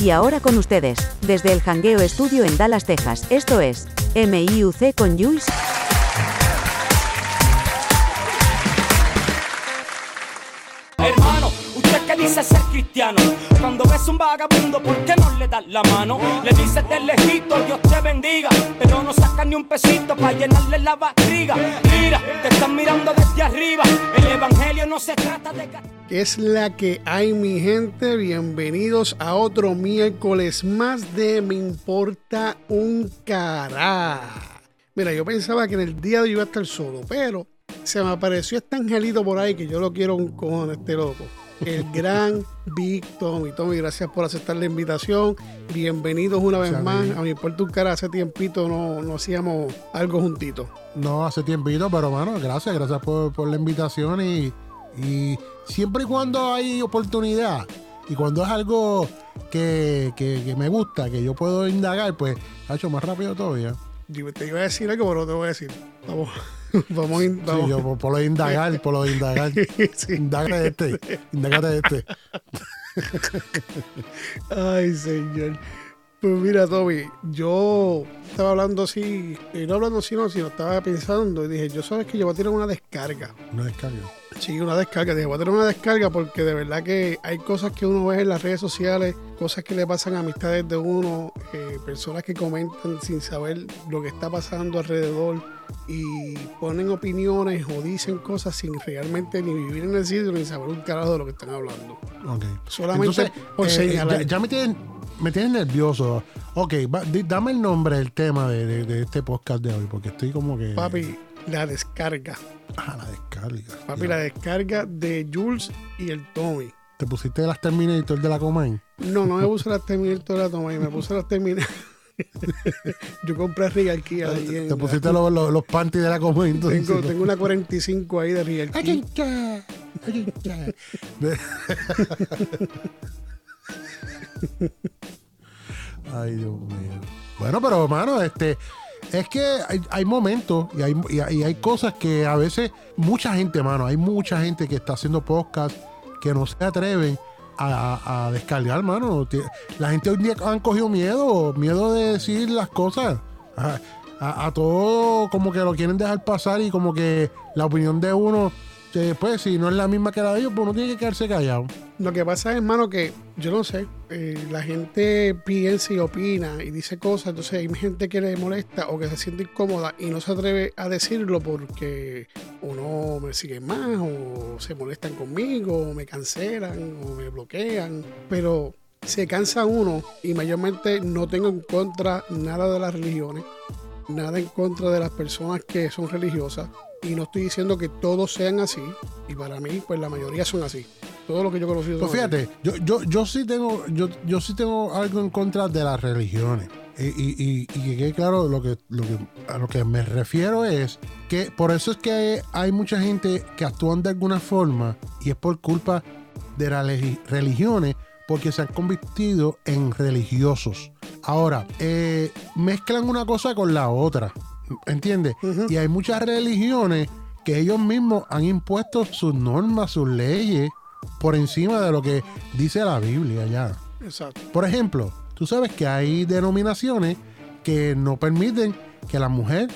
Y ahora con ustedes, desde el Hangueo Estudio en Dallas, Texas, esto es MIUC con Jules. Usted que dice ser cristiano, cuando ves un vagabundo, ¿por qué no le das la mano? Le dices del lejito, Dios te bendiga, pero no sacas ni un pesito para llenarle la barriga. Mira, te están mirando desde arriba, el evangelio no se trata de... ga- ¿Qué es la que hay, mi gente? Bienvenidos a otro miércoles más de Me Importa un Cará. Mira, yo pensaba que en el día de hoy iba a estar solo, pero se me apareció este angelito por ahí que yo lo quiero un cojón, este loco. El gran Big Tommy. Tommy, gracias por aceptar la invitación. Bienvenidos una vez más. A mi importa un cara, hace tiempito no, no hacíamos algo juntitos. No hace tiempito, pero bueno, gracias, gracias por, por la invitación y, y siempre y cuando hay oportunidad y cuando es algo que, que- que me gusta, que yo puedo indagar, pues ha hecho más rápido todavía. Yo te iba a decir algo, pero no te voy a decir. Vamos, vamos, in- Sí, vamos. yo por, por lo indagar, por lo indagar. Sí. Indágate de este, indágate de este. Ay, señor. Pues mira, Toby, yo estaba hablando así, y no hablando así, no, sino estaba pensando y dije, yo sabes que yo voy a tirar una descarga. No descarga. Sí, una descarga. Dije, voy a tirar una descarga porque de verdad que hay cosas que uno ve en las redes sociales, cosas que le pasan a amistades de uno, eh, personas que comentan sin saber lo que está pasando alrededor y ponen opiniones o dicen cosas sin realmente ni vivir en el sitio ni saber un carajo de lo que están hablando. Ok. Solamente por eh, señalar. Ya, ya me, tienes, me tienes nervioso. Ok, va- di- dame el nombre del tema de, de- de este podcast de hoy, porque estoy como que. Papi, la descarga. Ah, la descarga. Papi, Ya. la descarga de Jules y el Tommy. ¿Te pusiste las Terminator de la Comain? No, no me puse las Terminator de la Tommy, me puse las Terminator. Yo compré Regal Kia ahí en Te pusiste los, los, los panties de la Comain. entonces, tengo, tengo una 45 ahí de ayincha. Ay, Dios mío. Bueno, pero hermano, este, es que hay, hay momentos y hay, y cosas que a veces, mucha gente, mano, hay mucha gente que está haciendo podcast que no se atreven a, a- descargar, mano. La gente hoy día han cogido miedo, miedo de decir las cosas. A todo como que lo quieren dejar pasar y como que la opinión de uno, eh, pues si no es la misma que la de ellos, pues uno tiene que quedarse callado. Lo que pasa hermano, que yo no sé, eh, la gente piensa y opina y dice cosas, entonces hay gente que le molesta o que se siente incómoda y no se atreve a decirlo porque uno me sigue más o se molestan conmigo o me cancelan o me bloquean, pero se cansa uno y mayormente no tengo en contra nada de las religiones, nada en contra de las personas que son religiosas y no estoy diciendo que todos sean así y para mí pues la mayoría son así. Todo lo que yo he conocido. Pues fíjate, yo, yo, yo sí tengo, yo, yo sí tengo algo en contra de las religiones. Y, y, y- y que quede claro, lo que, lo que, a lo que me refiero es que por eso es que hay mucha gente que actúan de alguna forma y es por culpa de las religiones porque se han convertido en religiosos. Ahora, eh, mezclan una cosa con la otra, ¿entiendes? Y hay muchas religiones que ellos mismos han impuesto sus normas, sus leyes por encima de lo que dice la Biblia ya. Exacto. Por ejemplo, tú sabes que hay denominaciones que no permiten que la mujer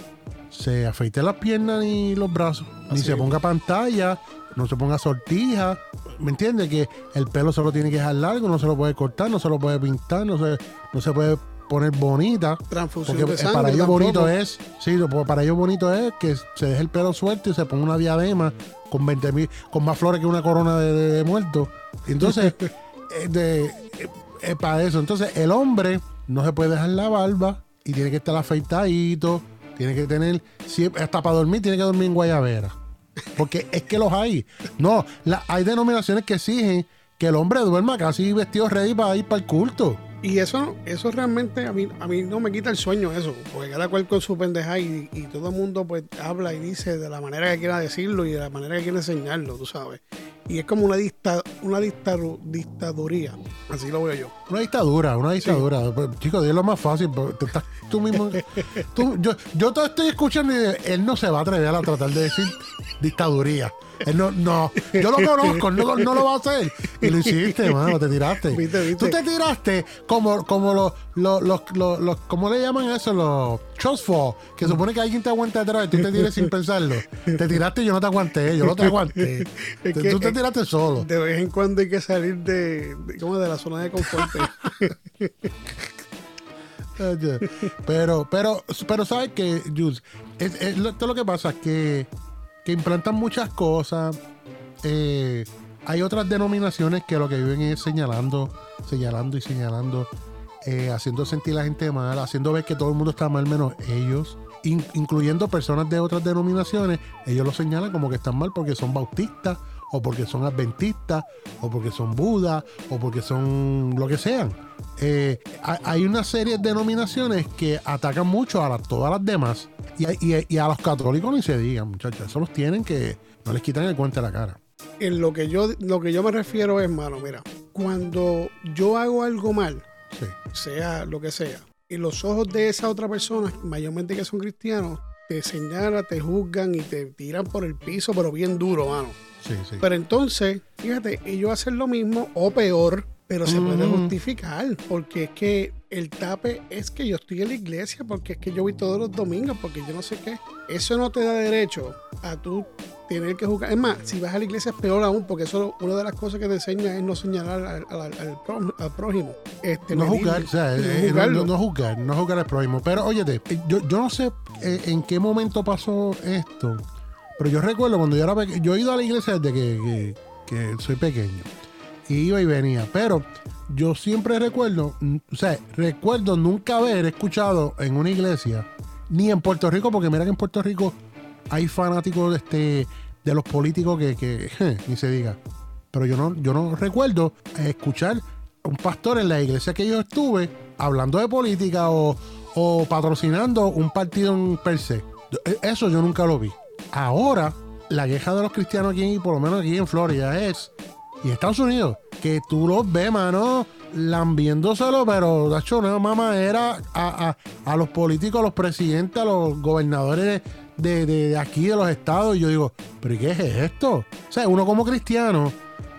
se afeite las piernas ni los brazos, ni se ponga pantalla, no se ponga sortija. ¿Me entiendes? Que el pelo se lo tiene que dejar largo, no se lo puede cortar, no se lo puede pintar, no se, no se puede poner bonita. Transfusión Porque de sangre. para ellos tampoco. bonito es, sí, para ellos bonito es que se deje el pelo suelto y se ponga una diadema con 20 mil, con más flores que una corona de, de- de muerto. Entonces, eh, de- eh, eh, para eso. Entonces, el hombre no se puede dejar la barba y tiene que estar afeitadito, tiene que tener, hasta para dormir, tiene que dormir en guayabera. Porque es que los hay. No, la- hay denominaciones que exigen que el hombre duerma casi vestido ready para ir para el culto. Y eso, eso realmente a mí, a mí no me quita el sueño eso, porque cada cual con su pendeja y, y todo el mundo pues habla y dice de la manera que quiera decirlo y de la manera que quiere enseñarlo, tú sabes. Y es como una dicta, una dictaduría, así lo veo yo. Una dictadura, una dictadura. Pues, Chicos, es lo más fácil. estás tú mismo. tú- yo, yo te estoy escuchando y él no se va a atrever a tratar de decir dictaduría. Él no, no, yo lo conozco, no, no lo va a hacer. Y lo hiciste, mano, te tiraste. Viste, viste. Tú te tiraste como, como los, los, los, los, los- ¿cómo le llaman eso? Los trust fall, que supone que alguien te aguanta detrás y tú te tiras sin pensarlo. Te tiraste y yo no te aguanté, yo no te aguanté. Es Te- que- tú te tiraste solo. De vez en cuando hay que salir de, de, de la zona de confort. Pero, pero, pero sabes que, Jules, es, es lo, esto es lo que pasa, que, que implantan muchas cosas. eh, hay otras denominaciones que lo que viven es señalando, señalando y señalando, eh, haciendo sentir a la gente mal, haciendo ver que todo el mundo está mal menos ellos, in- incluyendo personas de otras denominaciones. Ellos lo señalan como que están mal porque son bautistas, o porque son adventistas, o porque son budas, o porque son lo que sean. Eh, ha- hay una serie de denominaciones que atacan mucho a las- todas las demás. Y, a- y a- y a los católicos ni se digan, muchachos. Eso los tienen que no les quitan el cuento de la cara. en lo que yo lo que yo me refiero es, mano, mira, cuando yo hago algo mal, Sí. sea lo que sea, y los ojos de esa otra persona, mayormente que son cristianos, te señalan, te juzgan y te tiran por el piso, pero bien duro, mano. Sí, sí. Pero entonces, fíjate, ellos hacen lo mismo o peor, pero se puede Ujú. justificar, porque es que el tape es que yo estoy en la iglesia, porque es que yo voy todos los domingos, porque yo no sé qué. Eso no te da derecho a tú tener que jugar. Es más, si vas a la iglesia es peor aún, porque eso una de las cosas que te enseña es no señalar al, al- al al prójimo. Este, no juzgar, o sea, no eh, no, juzgarlo. no- juzgar, no juzgar al prójimo. Pero óyete, eh, yo, yo no sé eh, en qué momento pasó esto, pero yo recuerdo cuando yo era pequeño, yo he ido a la iglesia desde que, que- soy pequeño, y iba y venía, pero yo siempre recuerdo, mm, o sea, recuerdo nunca haber escuchado en una iglesia, ni en Puerto Rico, porque mira que en Puerto Rico hay fanáticos de, este, de los políticos que, que ni se diga. Pero yo no, yo no recuerdo escuchar a un pastor en la iglesia que yo estuve hablando de política o, o patrocinando un partido en per se. Eso yo nunca lo vi. Ahora, la queja de los cristianos aquí, por lo menos aquí en Florida, es, y Estados Unidos, que tú los ves, mano, lambiéndoselo, pero, de hecho, una mamadera a, a, a los políticos, a los presidentes, a los gobernadores de, de- de aquí, de los estados. Y yo digo, ¿pero ¿y qué es esto? O sea, uno como cristiano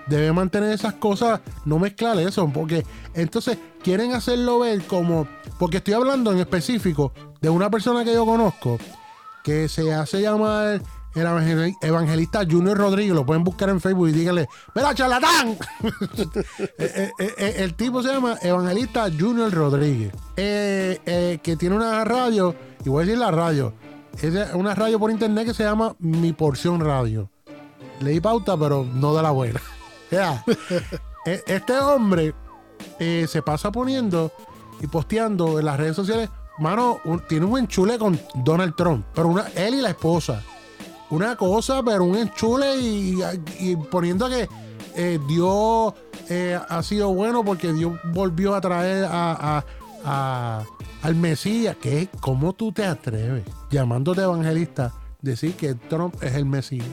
debe mantener esas cosas, no mezclar eso, porque entonces quieren hacerlo ver como, porque estoy hablando en específico de una persona que yo conozco que se hace llamar el evangel- evangelista Junior Rodríguez, lo pueden buscar en Facebook y díganle, ¡Mira, charlatán! Eh, eh, eh, el tipo se llama Evangelista Junior Rodríguez, que tiene una radio, y voy a decir la radio, es una radio por internet que se llama Mi Porción Radio. Leí pauta, pero no de la buena. E- Este hombre se pasa poniendo y posteando en las redes sociales. Mano, tiene un enchule con Donald Trump, pero una, él y la esposa. Una cosa, pero un enchule y, y poniendo que eh, Dios eh, ha sido bueno porque Dios volvió a traer a, al Mesías. ¿Qué? ¿Cómo tú te atreves, llamándote evangelista, decir que Trump es el Mesías?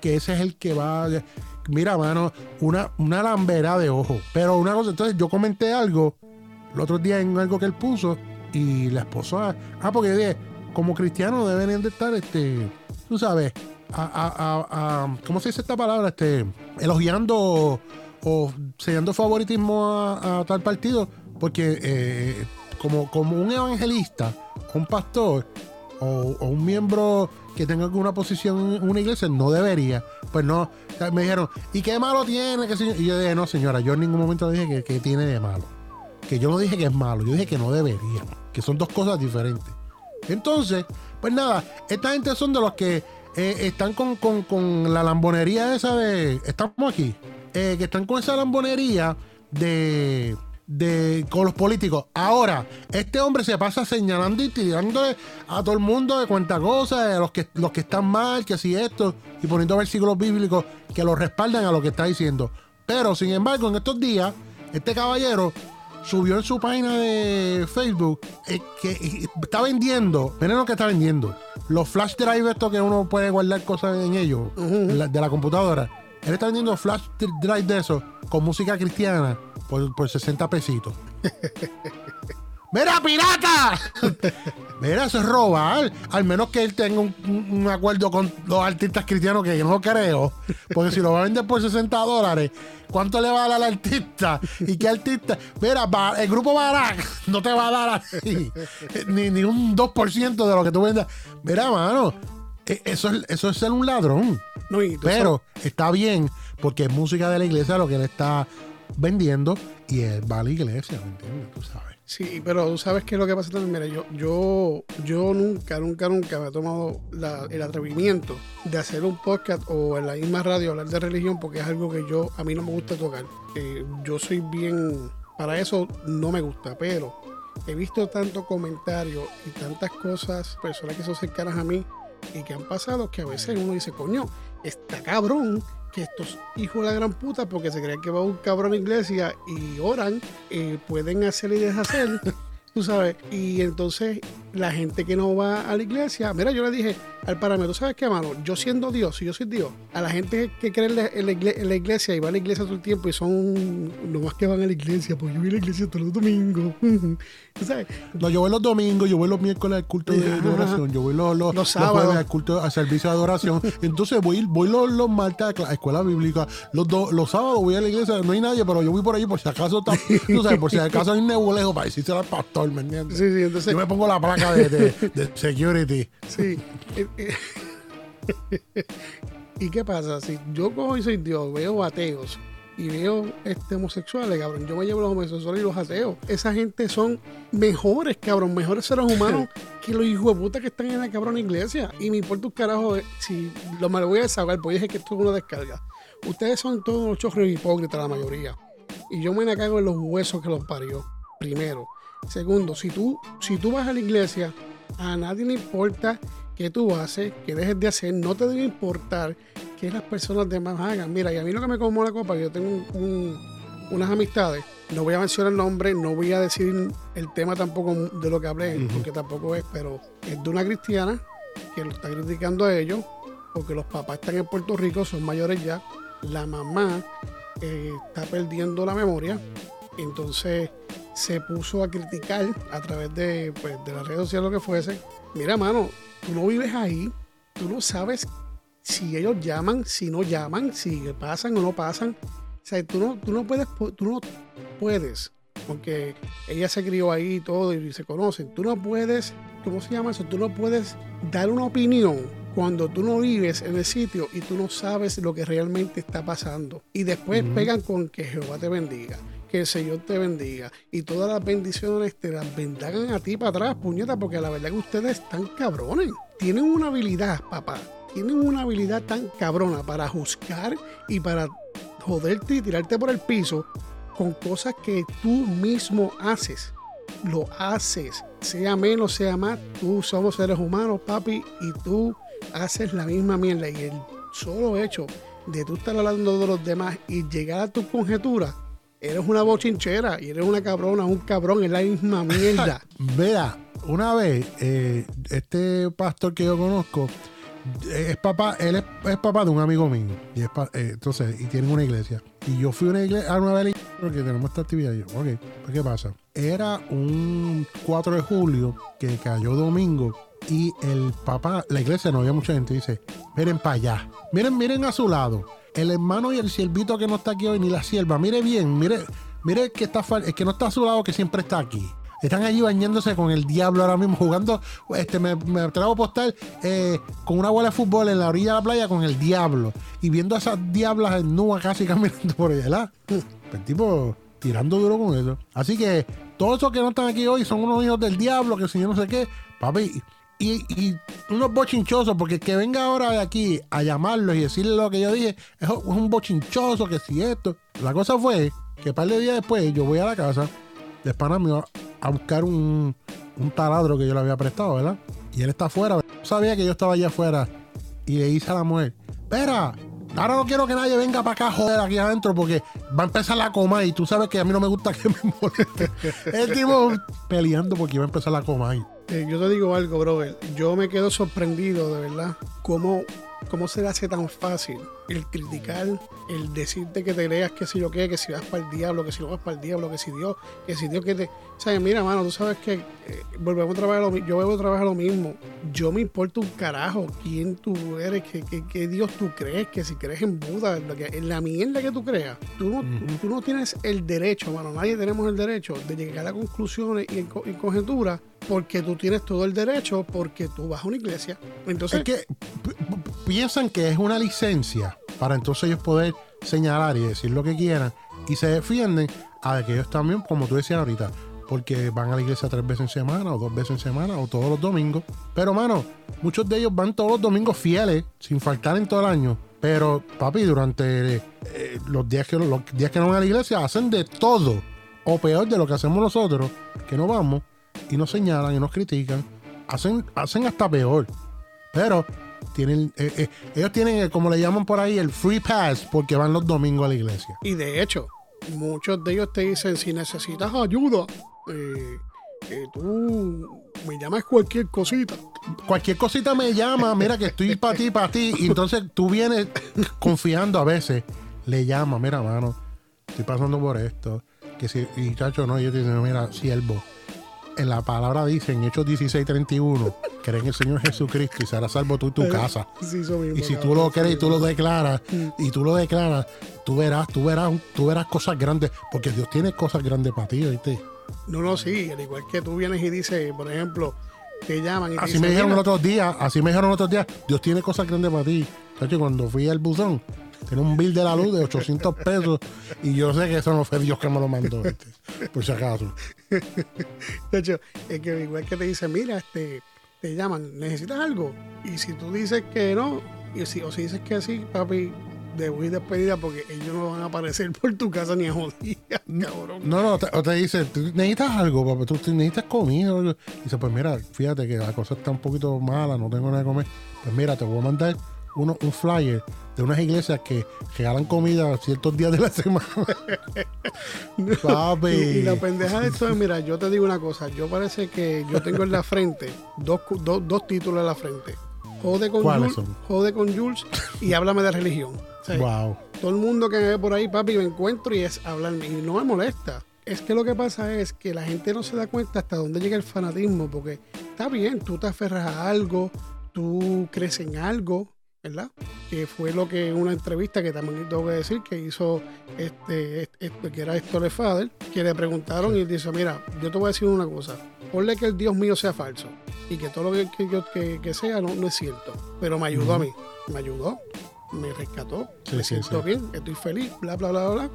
Que ese es el que va. Mira, mano, una, una lambera de ojo. Pero una cosa, entonces yo comenté algo el otro día en algo que él puso y la esposa. Ah, porque dije, como cristianos deberían de estar, este, tú sabes, a, a- a- ¿cómo se dice esta palabra? Este, elogiando o, sellando favoritismo a, tal partido, porque eh, como, como un evangelista, un pastor o, un miembro que tenga alguna posición en una iglesia, no debería. Pues no, me dijeron, ¿y qué malo tiene? ¿Qué sé yo?". Y yo dije, no, señora, yo en ningún momento dije que tiene de malo. Que yo no dije que es malo, yo dije que no debería. Que son dos cosas diferentes. Entonces, pues nada, esta gente son de los que eh, están con, con- con la lambonería esa de. Estamos aquí. eh, que están con esa lambonería de. de con los políticos. Ahora, este hombre se pasa señalando y tirándole a todo el mundo de cuenta cosa, de los que, los que están mal, que si esto, y poniendo versículos bíblicos que lo respaldan a lo que está diciendo. Pero, sin embargo, en estos días, este caballero subió en su página de Facebook eh, que eh, está vendiendo, miren lo que está vendiendo, los flash drive estos que uno puede guardar cosas en ellos, la- de la computadora. Él está vendiendo flash drive de esos con música cristiana por, por 60 pesitos. ¡Mira, pirata! Mira, eso es robar. Al menos que él tenga un, un acuerdo con los artistas cristianos, que yo no creo. Porque si lo va a vender por 60 dólares, ¿cuánto le va a dar al artista? ¿Y qué artista? Mira, el grupo Barack no te va a dar así. Ni, ni un 2% de lo que tú vendas. Mira, mano, e, eso es, eso es ser un ladrón. Pero está bien, porque es música de la iglesia lo que él está vendiendo y él va a la iglesia, ¿me entiendes? Tú sabes. Sí, pero tú sabes qué es lo que pasa también. Mira, yo, yo, yo nunca, nunca, nunca me he tomado el atrevimiento de hacer un podcast o en la misma radio hablar de religión porque es algo que yo, a mí no me gusta tocar. Eh, yo soy bien, para eso no me gusta, pero he visto tanto comentario y tantas cosas, personas que son cercanas a mí y que han pasado que a veces uno dice, coño, está cabrón que estos hijos de la gran puta, porque se creen que va un cabrón a iglesia y oran, eh, pueden hacer y deshacer, tú sabes. Y entonces la gente que no va a la iglesia, mira, yo le dije al parámetro, ¿sabes qué, mano? Yo siendo Dios, si yo soy Dios, a la gente que cree en la, iglesia, y va a la iglesia todo el tiempo y son los más que van a la iglesia, pues yo voy a la iglesia todos los domingos. ¿Sabes? No, yo voy los domingos, yo voy los miércoles al culto de, oración, yo voy los, los, sábados al culto, al servicio de adoración. Entonces voy, voy los, los martes a la escuela bíblica, los, los sábados voy a la iglesia, no hay nadie, pero yo voy por ahí por si acaso está, tú sabes, por si acaso hay un nebulejo para decirse al pastor, ¿me entiendes? Sí, sí, entonces. Yo me pongo la placa de de, security. Sí. ¿Y qué pasa? Si yo cojo y soy Dios, veo ateos y veo este, homosexuales, cabrón, yo me llevo los homosexuales y los ateos. Esa gente son mejores, cabrón, mejores seres humanos que los hijos de puta que están en la cabrón iglesia. Y me importa un carajo si lo me lo voy a desahogar, pues dije que esto es una descarga. Ustedes son todos los chorros hipócritas, la mayoría. Y yo me la cago en los huesos que los parió. Primero. Segundo, si tú, si tú vas a la iglesia a nadie le importa qué tú haces, qué dejes de hacer, no te debe importar que las personas demás hagan. Mira, y a mí lo que me como la copa, yo tengo unas amistades, no voy a mencionar el nombre, no voy a decir el tema tampoco de lo que hablé, porque tampoco es, pero es de una cristiana que lo está criticando a ellos, porque los papás están en Puerto Rico, son mayores ya, la mamá eh, está perdiendo la memoria, entonces se puso a criticar a través de, pues, de las redes sociales, lo que fuese. Mira, mano, tú no vives ahí, tú no sabes si ellos llaman, si no llaman, si pasan o no pasan. O sea, tú no, tú no puedes, tú no puedes, porque ella se crió ahí y todo y se conocen. Tú no puedes, ¿cómo se llama eso? Tú no puedes dar una opinión cuando tú no vives en el sitio y tú no sabes lo que realmente está pasando. Y después pegan con que Jehová te bendiga que el Señor te bendiga y todas las bendiciones te las bendagan a ti para atrás, puñeta, porque la verdad que ustedes están cabrones. Tienen una habilidad, papá. Tienen una habilidad tan cabrona para juzgar y para joderte y tirarte por el piso con cosas que tú mismo haces. Lo haces, sea menos, sea más. Tú somos seres humanos, papi, y tú haces la misma mierda. Y el solo hecho de tú estar hablando de los demás y llegar a tu conjetura eres una bochinchera y eres una cabrona, un cabrón, es la misma mierda. Vea, una vez, eh, este pastor que yo conozco, eh, es papá, él es, papá de un amigo mío. Y es eh, entonces, y tiene una iglesia. Y yo fui a una iglesia, a una vez porque tenemos esta actividad. Y yo, ok, pues ¿qué pasa? Era un 4 de julio que cayó domingo y el papá, la iglesia no había mucha gente, dice, miren para allá, miren, miren a su lado el hermano y el siervito que no está aquí hoy, ni la sierva, mire bien, mire, mire que está el que no está a su lado, que siempre está aquí. Están allí bañándose con el diablo ahora mismo, jugando. Este, me, me trago postal eh, con una bola de fútbol en la orilla de la playa con el diablo. Y viendo a esas diablas en nua casi caminando por allá. El tipo tirando duro con eso. Así que todos esos que no están aquí hoy son unos hijos del diablo, que si yo no sé qué. Papi, y, unos bochinchosos, porque que venga ahora de aquí a llamarlos y decirle lo que yo dije, es un bochinchoso, que si esto. La cosa fue que un par de días después yo voy a la casa de pana a buscar un, un taladro que yo le había prestado, ¿verdad? Y él está afuera. sabía que yo estaba allá afuera y le hice a la mujer, espera, ahora no quiero que nadie venga para acá joder aquí adentro porque va a empezar la coma y tú sabes que a mí no me gusta que me moleste. El tipo peleando porque iba a empezar la coma ahí. Eh, yo te digo algo, brother. Yo me quedo sorprendido, de verdad, cómo ¿Cómo se le hace tan fácil el criticar, el decirte que te leas que si yo qué, que si vas para el diablo, que si no vas para el diablo, que si Dios, que si Dios que te... O sea, mira, mano, tú sabes que eh, volvemos a trabajar lo mismo, yo vuelvo a trabajar lo mismo. Yo me importa un carajo quién tú eres, qué, qué, qué Dios tú crees, que si crees en Buda, en, lo que- la mierda que tú creas, tú no, tú- tú no tienes el derecho, mano, nadie tenemos el derecho de llegar a conclusiones y, en co- y conjeturas porque tú tienes todo el derecho, porque tú vas a una iglesia. Entonces, Es que piensan que es una licencia para entonces ellos poder señalar y decir lo que quieran y se defienden a que ellos también, como tú decías ahorita, porque van a la iglesia tres veces en semana o dos veces en semana o todos los domingos. Pero, mano, muchos de ellos van todos los domingos fieles, sin faltar en todo el año. Pero, papi, durante eh, los, días que, los días que no van a la iglesia hacen de todo, o peor de lo que hacemos nosotros, que no vamos y nos señalan y nos critican. Hacen, hacen hasta peor. Pero tienen, eh, eh, ellos tienen, eh, como le llaman por ahí, el free pass porque van los domingos a la iglesia. Y de hecho, muchos de ellos te dicen, si necesitas ayuda, eh, tú me llamas cualquier cosita. Cualquier cosita me llama, mira que estoy para ti, para ti. Y entonces tú vienes confiando a veces, le llama, mira, mano, estoy pasando por esto. Que si, y chacho, no, yo te dicen, mira, siervo. En la palabra dice, en Hechos 16, 31, cree en el Señor Jesucristo y será salvo tú y tu casa. Sí, eso mismo, Y si tú lo crees y tú lo declaras, y tú lo declaras, tú verás, tú verás, tú verás cosas grandes, porque Dios tiene cosas grandes para ti, ¿viste? No, no, sí, al igual que tú vienes y dices, por ejemplo, te llaman y te Así dicen, me dijeron "Mira, los otros días, así me dijeron los otros días, Dios tiene cosas grandes para ti. Cuando fui al buzón, tenía un bill de la luz de 800 pesos y yo sé que eso no fue Dios que me lo mandó, ¿viste? por si acaso. De hecho, es que igual que te dicen, mira, este, te llaman, ¿necesitas algo? Y si tú dices que no, y si, o si dices que sí, papi, debo ir despedida porque ellos no van a aparecer por tu casa ni a jodida, cabrón. No, no, te- o te dice, ¿tú necesitas algo, papá? ¿Tú necesitas comida? Y dice, pues mira, fíjate que la cosa está un poquito mala, no tengo nada de comer. Pues mira, te voy a mandar uno, un flyer de unas iglesias que regalan comida ciertos días de la semana. Papi. Y, y la pendeja de esto es, mira, yo te digo una cosa, yo parece que yo tengo en la frente dos, dos, dos títulos en la frente. Jode con ¿Cuáles Jules, son? jode con Jules y háblame de religión. O sea, Wow. todo el mundo que me ve por ahí, papi, me encuentro y es hablarme. Y no me molesta. Es que lo que pasa es que la gente no se da cuenta hasta dónde llega el fanatismo, porque está bien, tú te aferras a algo, tú crees en algo, ¿verdad? Que fue lo que una entrevista que también tengo que decir que hizo este, este- este- que era Héctor Fader, que le preguntaron y él dice, mira, yo te voy a decir una cosa, ponle que el Dios mío sea falso y que todo lo que, que yo que, que sea no, no es cierto, pero me ayudó a mí, me ayudó, me rescató, Sí, me sí, siento sí. bien, estoy feliz, bla, bla, bla, bla.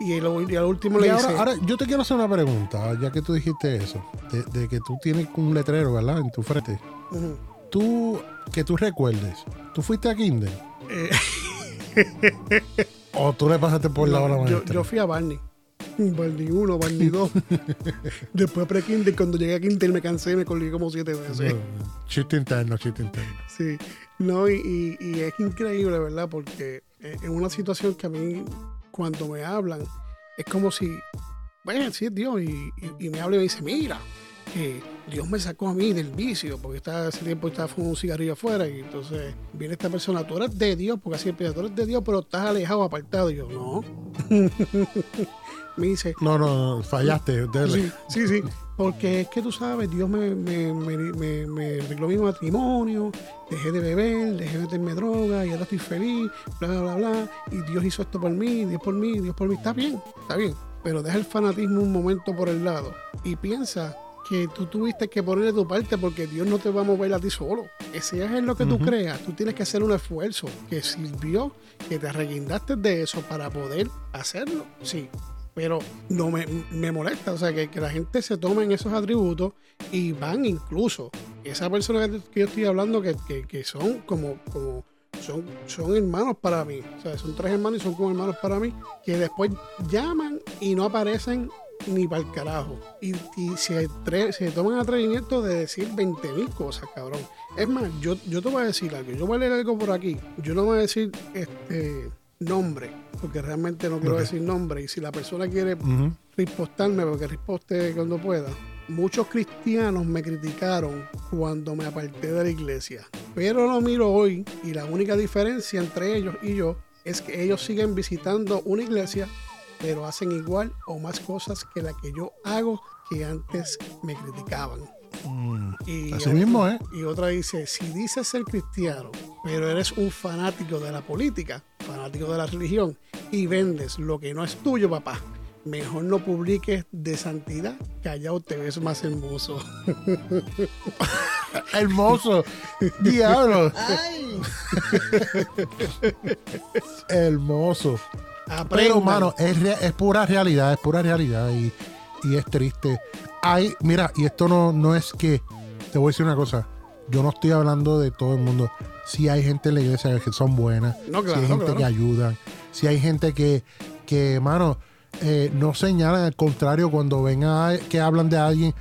Y, lo- y al último Y le ahora, dice, ahora, yo te quiero hacer una pregunta, ya que tú dijiste eso, de, de que tú tienes un letrero, ¿verdad? En tu frente. Tú, que tú recuerdes, ¿tú fuiste a Kinder? eh, ¿O tú le pasaste por la hora no, yo, maestra? yo fui a Barney. Barney 1, Barney 2. Después pre-Kinder, cuando llegué a Kinder me cansé y me colgué como siete veces. Chiste interno, chiste interno. Sí, no, y, y- y es increíble, ¿verdad? Porque eh, en una situación que a mí, cuando me hablan, es como si, bueno, sí es Dios, y, me habla y me dice, mira, que Dios me sacó a mí del vicio, porque estaba, ese tiempo estaba fumando un cigarrillo afuera, y entonces viene esta persona, tú eres de Dios, porque así empieza, tú eres de Dios, pero estás alejado, apartado, y yo, no. me dice, No, no, no, fallaste. dele. Sí, sí, sí. Porque es que tú sabes, Dios me, me, me, me, me arregló mi matrimonio, dejé de beber, dejé de meterme droga y ahora estoy feliz, bla, bla, bla, bla. Y Dios hizo esto por mí, Dios por mí, Dios por mí. Está bien, está bien. Pero deja el fanatismo un momento por el lado y piensa que tú tuviste que poner de tu parte porque Dios no te va a mover a ti solo. Si es lo que tú creas, tú tienes que hacer un esfuerzo que sirvió, que te arreguindaste de eso para poder hacerlo. Sí, pero no me, me molesta, o sea, que, que la gente se tome en esos atributos y van incluso, esa persona que, que yo estoy hablando que, que, que son como, como son, son hermanos para mí, o sea, son tres hermanos y son como hermanos para mí, que después llaman y no aparecen ni para el carajo. Y, y se, se toman atrevimiento de decir 20 mil cosas, cabrón. Es más, yo, yo te voy a decir algo, yo voy a leer algo por aquí, yo no voy a decir este nombre, porque realmente no quiero decir nombre, y si la persona quiere Ujú. ripostarme, porque riposte cuando pueda, muchos cristianos me criticaron cuando me aparté de la iglesia. Pero lo miro hoy y la única diferencia entre ellos y yo es que ellos siguen visitando una iglesia, pero hacen igual o más cosas que la que yo hago que antes me criticaban. Y Así otra- mismo, ¿eh? Y otra dice, si dices ser cristiano, pero eres un fanático de la política, fanático de la religión, y vendes lo que no es tuyo, papá, mejor no publiques de santidad, que allá te ves más hermoso. Hermoso. Diablo. Hermoso. Pero, mano, es, es pura realidad, es pura realidad y, y es triste. Hay, mira, y esto no, no es que, te voy a decir una cosa, yo no estoy hablando de todo el mundo. Si hay gente en la iglesia que son buenas, No, claro, si hay gente claro. que ayudan, si hay gente que, que mano, eh, no señalan, al contrario, cuando ven a que hablan de alguien,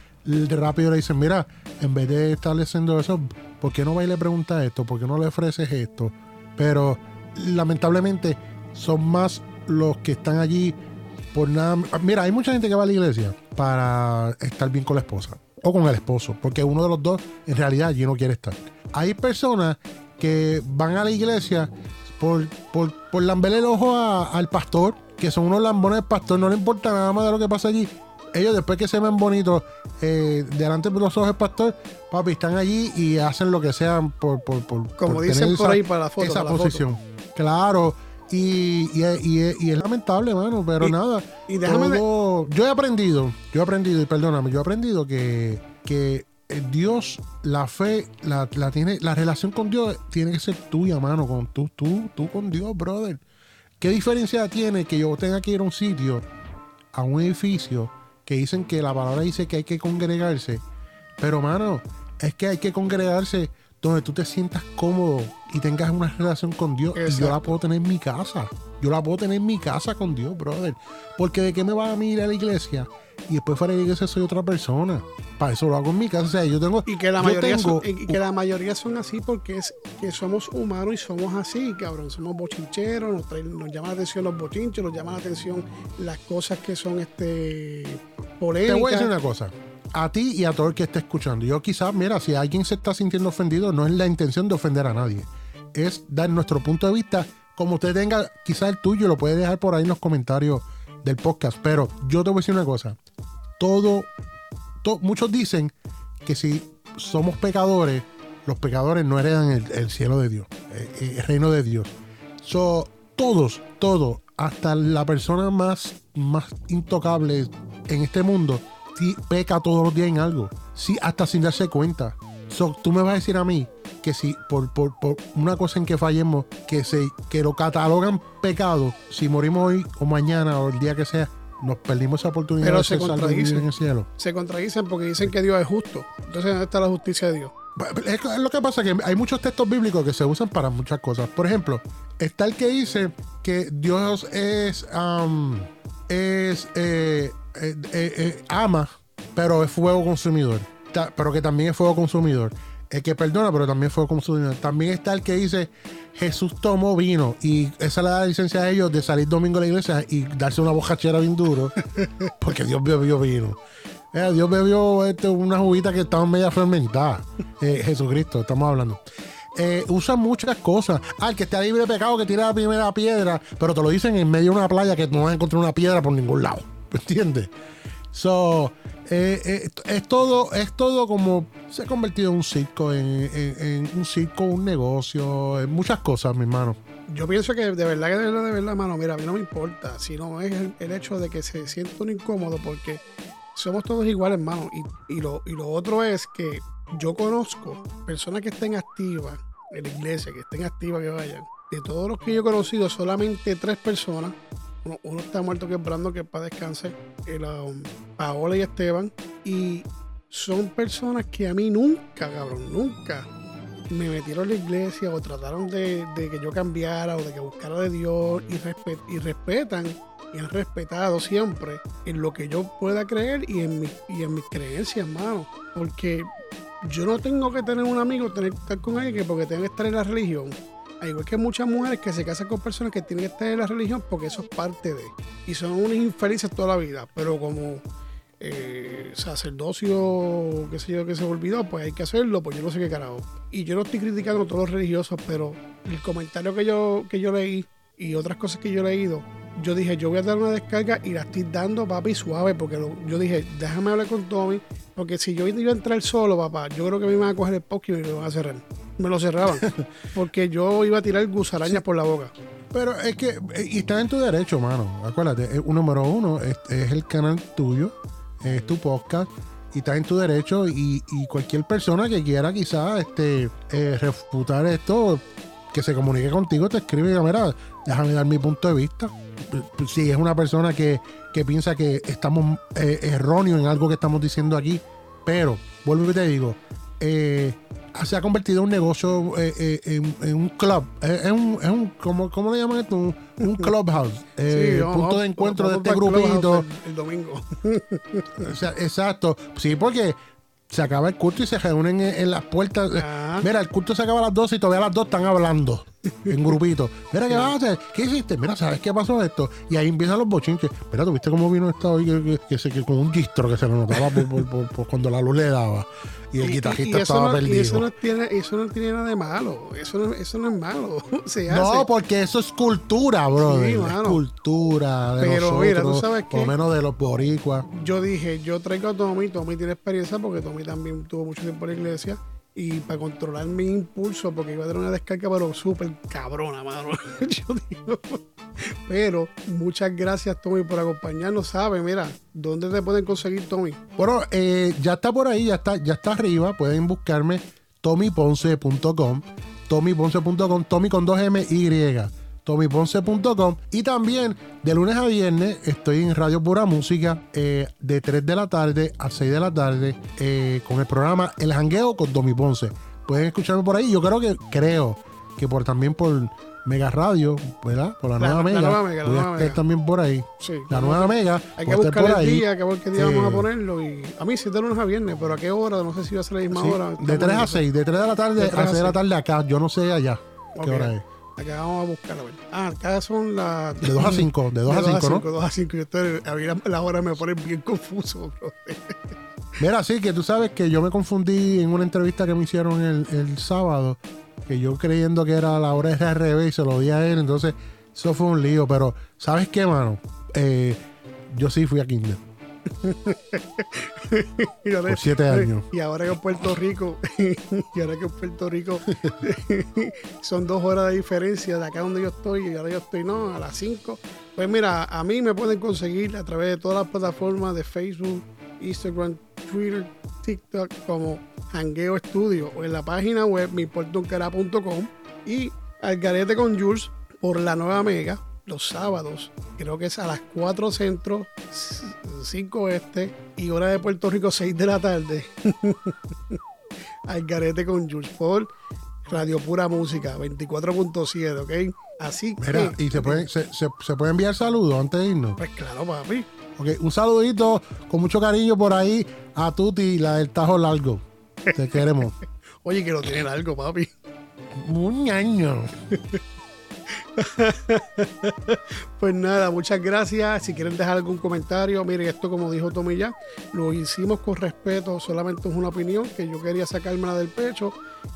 rápido le dicen, mira, en vez de estarle haciendo eso, ¿por qué no va y le pregunta esto? ¿Por qué no le ofreces esto? Pero lamentablemente son más los que están allí por nada. Mira, hay mucha gente que va a la iglesia para estar bien con la esposa o con el esposo, porque uno de los dos en realidad allí no quiere estar. Hay personas que van a la iglesia por, por, por lamberle el ojo a- al pastor, que son unos lambones del pastor, no le importa nada más de lo que pasa allí. Ellos después que se ven bonitos eh, delante de los ojos del pastor, papi, están allí y hacen lo que sean por, por, por Como por dicen tener por esa- ahí para la foto, esa para la foto. posición. Claro. Y, y, y- y es lamentable, mano, pero nada. y déjame de- todo- Yo he aprendido, yo he aprendido, y perdóname, yo he aprendido que, que eh, Dios, la fe, la, la tiene, la relación con Dios tiene que ser tuya, mano, con tú, tú, tú con Dios, brother. ¿Qué diferencia tiene que yo tenga que ir a un sitio, a un edificio, que dicen que la palabra dice que hay que congregarse? Pero, mano, es que hay que congregarse donde tú te sientas cómodo y tengas una relación con Dios. Y yo la puedo tener en mi casa. Yo la puedo tener en mi casa con Dios, brother. Porque de qué me va a mí ir a la iglesia y después fuera de la iglesia soy otra persona. Para eso lo hago en mi casa. O sea, yo tengo. Y que la yo mayoría tengo- son, y que la mayoría son así porque es que somos humanos y somos así, cabrón. Somos bochincheros, nos, traen- nos llama la atención los bochinches, nos llama la atención las cosas que son este Te polémicas. voy a decir una cosa. A ti y a todo el que esté escuchando. Yo quizás, mira, si alguien se está sintiendo ofendido, no es la intención de ofender a nadie. Es dar nuestro punto de vista. Como usted tenga, quizás el tuyo lo puede dejar por ahí en los comentarios del podcast. Pero yo te voy a decir una cosa. Todo, to- muchos dicen que si somos pecadores, los pecadores no heredan el, el cielo de Dios, eh, el reino de Dios. So, todos, todos, hasta la persona más, más intocable en este mundo, peca todos los días en algo. Sí, hasta sin darse cuenta. So, tú me vas a decir a mí que si por, por, por una cosa en que fallemos, que, se, que lo catalogan pecado, si morimos hoy o mañana o el día que sea, nos perdimos esa oportunidad Pero de se contradicen. en el cielo. Se contradicen porque dicen que Dios es justo. Entonces, ¿dónde está la justicia de Dios? Es es lo que pasa que hay muchos textos bíblicos que se usan para muchas cosas. Por ejemplo, está el que dice que Dios es, es eh, eh, eh, eh, ama, pero es fuego consumidor. Ta- Pero que también es fuego consumidor. El que perdona, pero también es fuego consumidor. También está el que dice Jesús tomó vino y esa le da la licencia a ellos de salir domingo a la iglesia y darse una bojachera bien duro porque Dios bebió vino. Eh, Dios bebió este, una juguita que estaba media fermentada. Eh, Jesucristo, estamos hablando. Eh, usan muchas cosas. Ah, el que está libre de pecado, que tira la primera piedra, pero te lo dicen en medio de una playa que no vas a encontrar una piedra por ningún lado. ¿Me entiendes? So, eh, eh, es todo, es todo como se ha convertido en un circo, en, un circo, un negocio, en muchas cosas, mi hermano. Yo pienso que de verdad, que de verdad, de verdad, mano, mira, a mí no me importa, sino es el, hecho de que se sienta uno incómodo porque somos todos iguales, hermano. Y, y, lo, y lo otro es que yo conozco personas que estén activas en la iglesia, que estén activas, que vayan. De todos los que yo he conocido, solamente tres personas. Uno, está muerto que es Brando, que para descanse. El, um, Paola y Esteban. Y son personas que a mí nunca, cabrón, nunca me metieron en la iglesia o trataron de, de que yo cambiara o de que buscara de Dios y, respe- y respetan y han respetado siempre en lo que yo pueda creer y en, mi, y en mis creencias, hermano. Porque yo no tengo que tener un amigo, tener que estar con alguien que porque tenga que estar en la religión. Al igual que muchas mujeres que se casan con personas que tienen que estar en la religión porque eso es parte de. Y son unas infelices toda la vida. Pero como eh, sacerdocio, qué sé yo, que se olvidó, pues hay que hacerlo, pues yo no sé qué carajo. Y yo no estoy criticando a todos los religiosos, pero el comentario que yo, que yo leí y otras cosas que yo he leído, yo dije, yo voy a dar una descarga y la estoy dando, papi, suave, porque yo dije, déjame hablar con Tommy, porque si yo iba a entrar solo, papá, yo creo que me iban a coger el podcast y me van a cerrar. Me lo cerraban, porque yo iba a tirar gusarañas por la boca. Pero es que, eh, y está en tu derecho, mano. Acuérdate, eh, un número uno es, es el canal tuyo, es tu podcast, y está en tu derecho. Y, y cualquier persona que quiera quizás este, eh, refutar esto, que se comunique contigo, te escribe y diga, mira, déjame dar mi punto de vista. Si es una persona que, que piensa que estamos eh, erróneos en algo que estamos diciendo aquí, pero, vuelvo y te digo, eh, se ha convertido en un negocio, eh, eh, en, en un club. Es un, es un ¿cómo, cómo le llaman esto? Un, un clubhouse. Sí, vamos- punto de encuentro de vamos este grupito. El, el domingo. O sea, exacto. Sí, porque se acaba el culto y se reúnen en, en las puertas. Ajá. Mira, el culto se acaba a las 12 y todavía a las 2 están hablando en grupito. Mira, ¿qué vas a hacer? ¿Qué hiciste? Mira, ¿sabes qué pasó esto? Y ahí empiezan los bochinches. Mira, ¿tú viste cómo vino esta hoy? Que, que, que se- que con un gistro que se le notaba por, por- por- por cuando la luz le daba. Y el y- guitarrista y estaba no, y perdido. eso no tiene, eso no tiene nada de malo. Eso no, eso no es malo. Se hace. No, porque eso es cultura, brother. Sí, cultura de Pero nosotros, mira, ¿tú sabes por lo menos de los boricuas. yo dije, yo traigo a Tommy, Tommy tiene experiencia porque Tommy también tuvo mucho tiempo en la iglesia y para controlar mi impulso, porque iba a tener una descarga, pero súper cabrona, mano. pero muchas gracias, Tommy, por acompañarnos. ¿Sabes? Mira, ¿dónde te pueden conseguir, Tommy? Bueno, eh, ya está por ahí, ya está, ya está arriba. Pueden buscarme tommyponce.com, tommyponce.com, Tommy con 2M Y, tommyponce.com. Y también de lunes a viernes estoy en Radio Pura Música eh, de 3 de la tarde a 6 de la tarde eh, con el programa El Jangueo con Tommy Ponce. Pueden escucharme por ahí. Yo creo que, creo que por también por Mega Radio, ¿verdad? Por la, La- nueva la Mega. nueva Mega, la nueva Mega. también por ahí. Sí. La nueva Mega. Hay que buscar por el ahí. día, que ver qué día vamos a ponerlo. Y a mí sí de lunes a viernes, pero a qué hora, no sé si va a ser la misma Sí, hora. de Estamos 3 en a eso. 6, de 3 de la tarde De a 3 a 6 de la 6. tarde acá. Yo no sé allá qué hora es. Acá vamos a buscar a ver. Ah, acá son las. De 2 a 5, de 2 a 5, ¿no? 2 a 5. Yo estoy, a mí la- las horas me ponen bien confuso, bro. Mira, sí, que tú sabes que yo me confundí en una entrevista que me hicieron el, el sábado, que yo creyendo que era la hora era al revés y se lo di a él, entonces eso fue un lío, pero ¿sabes qué, mano? Eh, yo sí fui a Kinder. Y ahora- Por siete años. Y ahora que en Puerto Rico, y ahora que en Puerto Rico son dos horas de diferencia de acá donde yo estoy y ahora yo estoy, no, a las 5. Pues mira, a mí me pueden conseguir a través de todas las plataformas de Facebook, Instagram, Twitter, TikTok como Hangueo Studio o en la página web miportuncara.com y al garete con Jules por la nueva mega los sábados, creo que es a las 4 centro, 5 este y hora de Puerto Rico 6 de la tarde. al garete con Jules por Radio Pura Música 24.7, ¿ok? Así Mira, que, y se puede, se, se- se puede enviar saludos antes de irnos. pues claro, papi. Ok, un saludito con mucho cariño por ahí a Tuti, la del Tajo Largo. Te queremos. Oye, que lo tienen algo, papi. Un año. Pues nada, muchas gracias. Si quieren dejar algún comentario, miren, esto como dijo Tommy ya, lo hicimos con respeto, solamente es una opinión que yo quería sacármela del pecho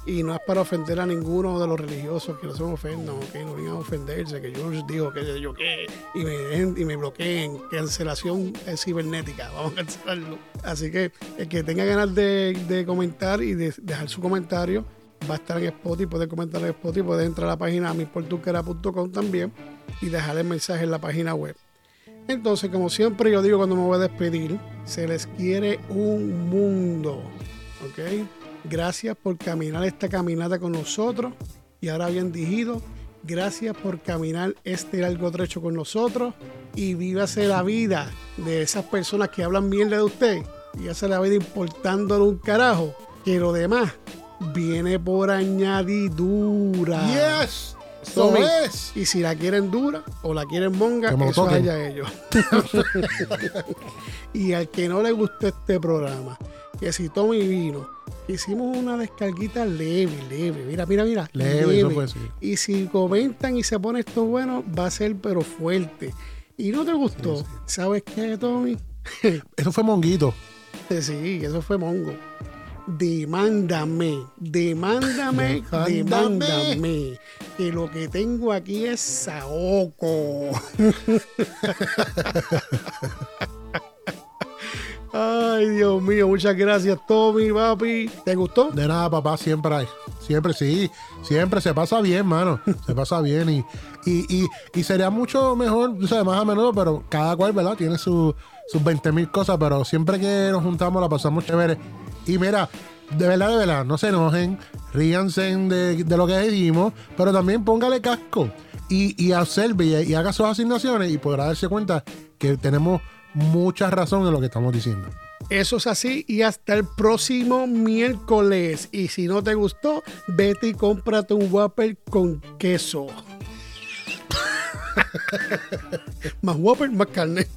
y no es para ofender a ninguno de los religiosos, que no se ofendan, que no vengan a ofenderse, que yo les digo que yo qué, y me dejen y me bloqueen, cancelación eh, cibernética, vamos a cancelarlo. Así que el que tenga ganas de, de comentar y de dejar su comentario, va a estar en Spotify, puede comentar en Spotify, puede entrar a la página misportuquera.com también y dejar el mensaje en la página web. Entonces, como siempre yo digo cuando me voy a despedir, se les quiere un mundo. ¿Ok? Gracias por caminar esta caminata con nosotros. Y ahora bien dijido, gracias por caminar este largo trecho con nosotros. Y vívase la vida de esas personas que hablan mierda de usted. Vívase la vida importándole un carajo. Que lo demás viene por añadidura. Yes. Eso Tommy, es. Y si la quieren dura o la quieren monga, Que eso allá ellos. y al que no le guste este programa, que si Tommy vino, hicimos una descarguita leve, leve. Mira, mira, mira. Leve, eso fue, sí. Y si comentan y se pone esto bueno, va a ser pero fuerte. Y no te gustó, ¿sabes qué, Tommy? Eso fue Monguito. Sí, eso fue Mongo. Demándame, demándame, Demándame. Que lo que tengo aquí es saoco. Ay, Dios mío, muchas gracias, Tommy, papi. ¿Te gustó? De nada, papá, siempre hay. Siempre sí. Siempre se pasa bien, mano. Se pasa bien. Y, y, y, y sería mucho mejor, o sea, más a menudo, pero cada cual, ¿verdad? Tiene su- sus 20 mil cosas, pero siempre que nos juntamos la pasamos chévere. Y mira, de verdad, de verdad, no se enojen, ríanse de, de lo que dijimos, pero también póngale casco y, y observe y, y haga sus asignaciones y podrá darse cuenta que tenemos mucha razón en lo que estamos diciendo. Eso es así y hasta el próximo miércoles. Y si no te gustó, vete y cómprate un Whopper con queso. más Whopper, más carne.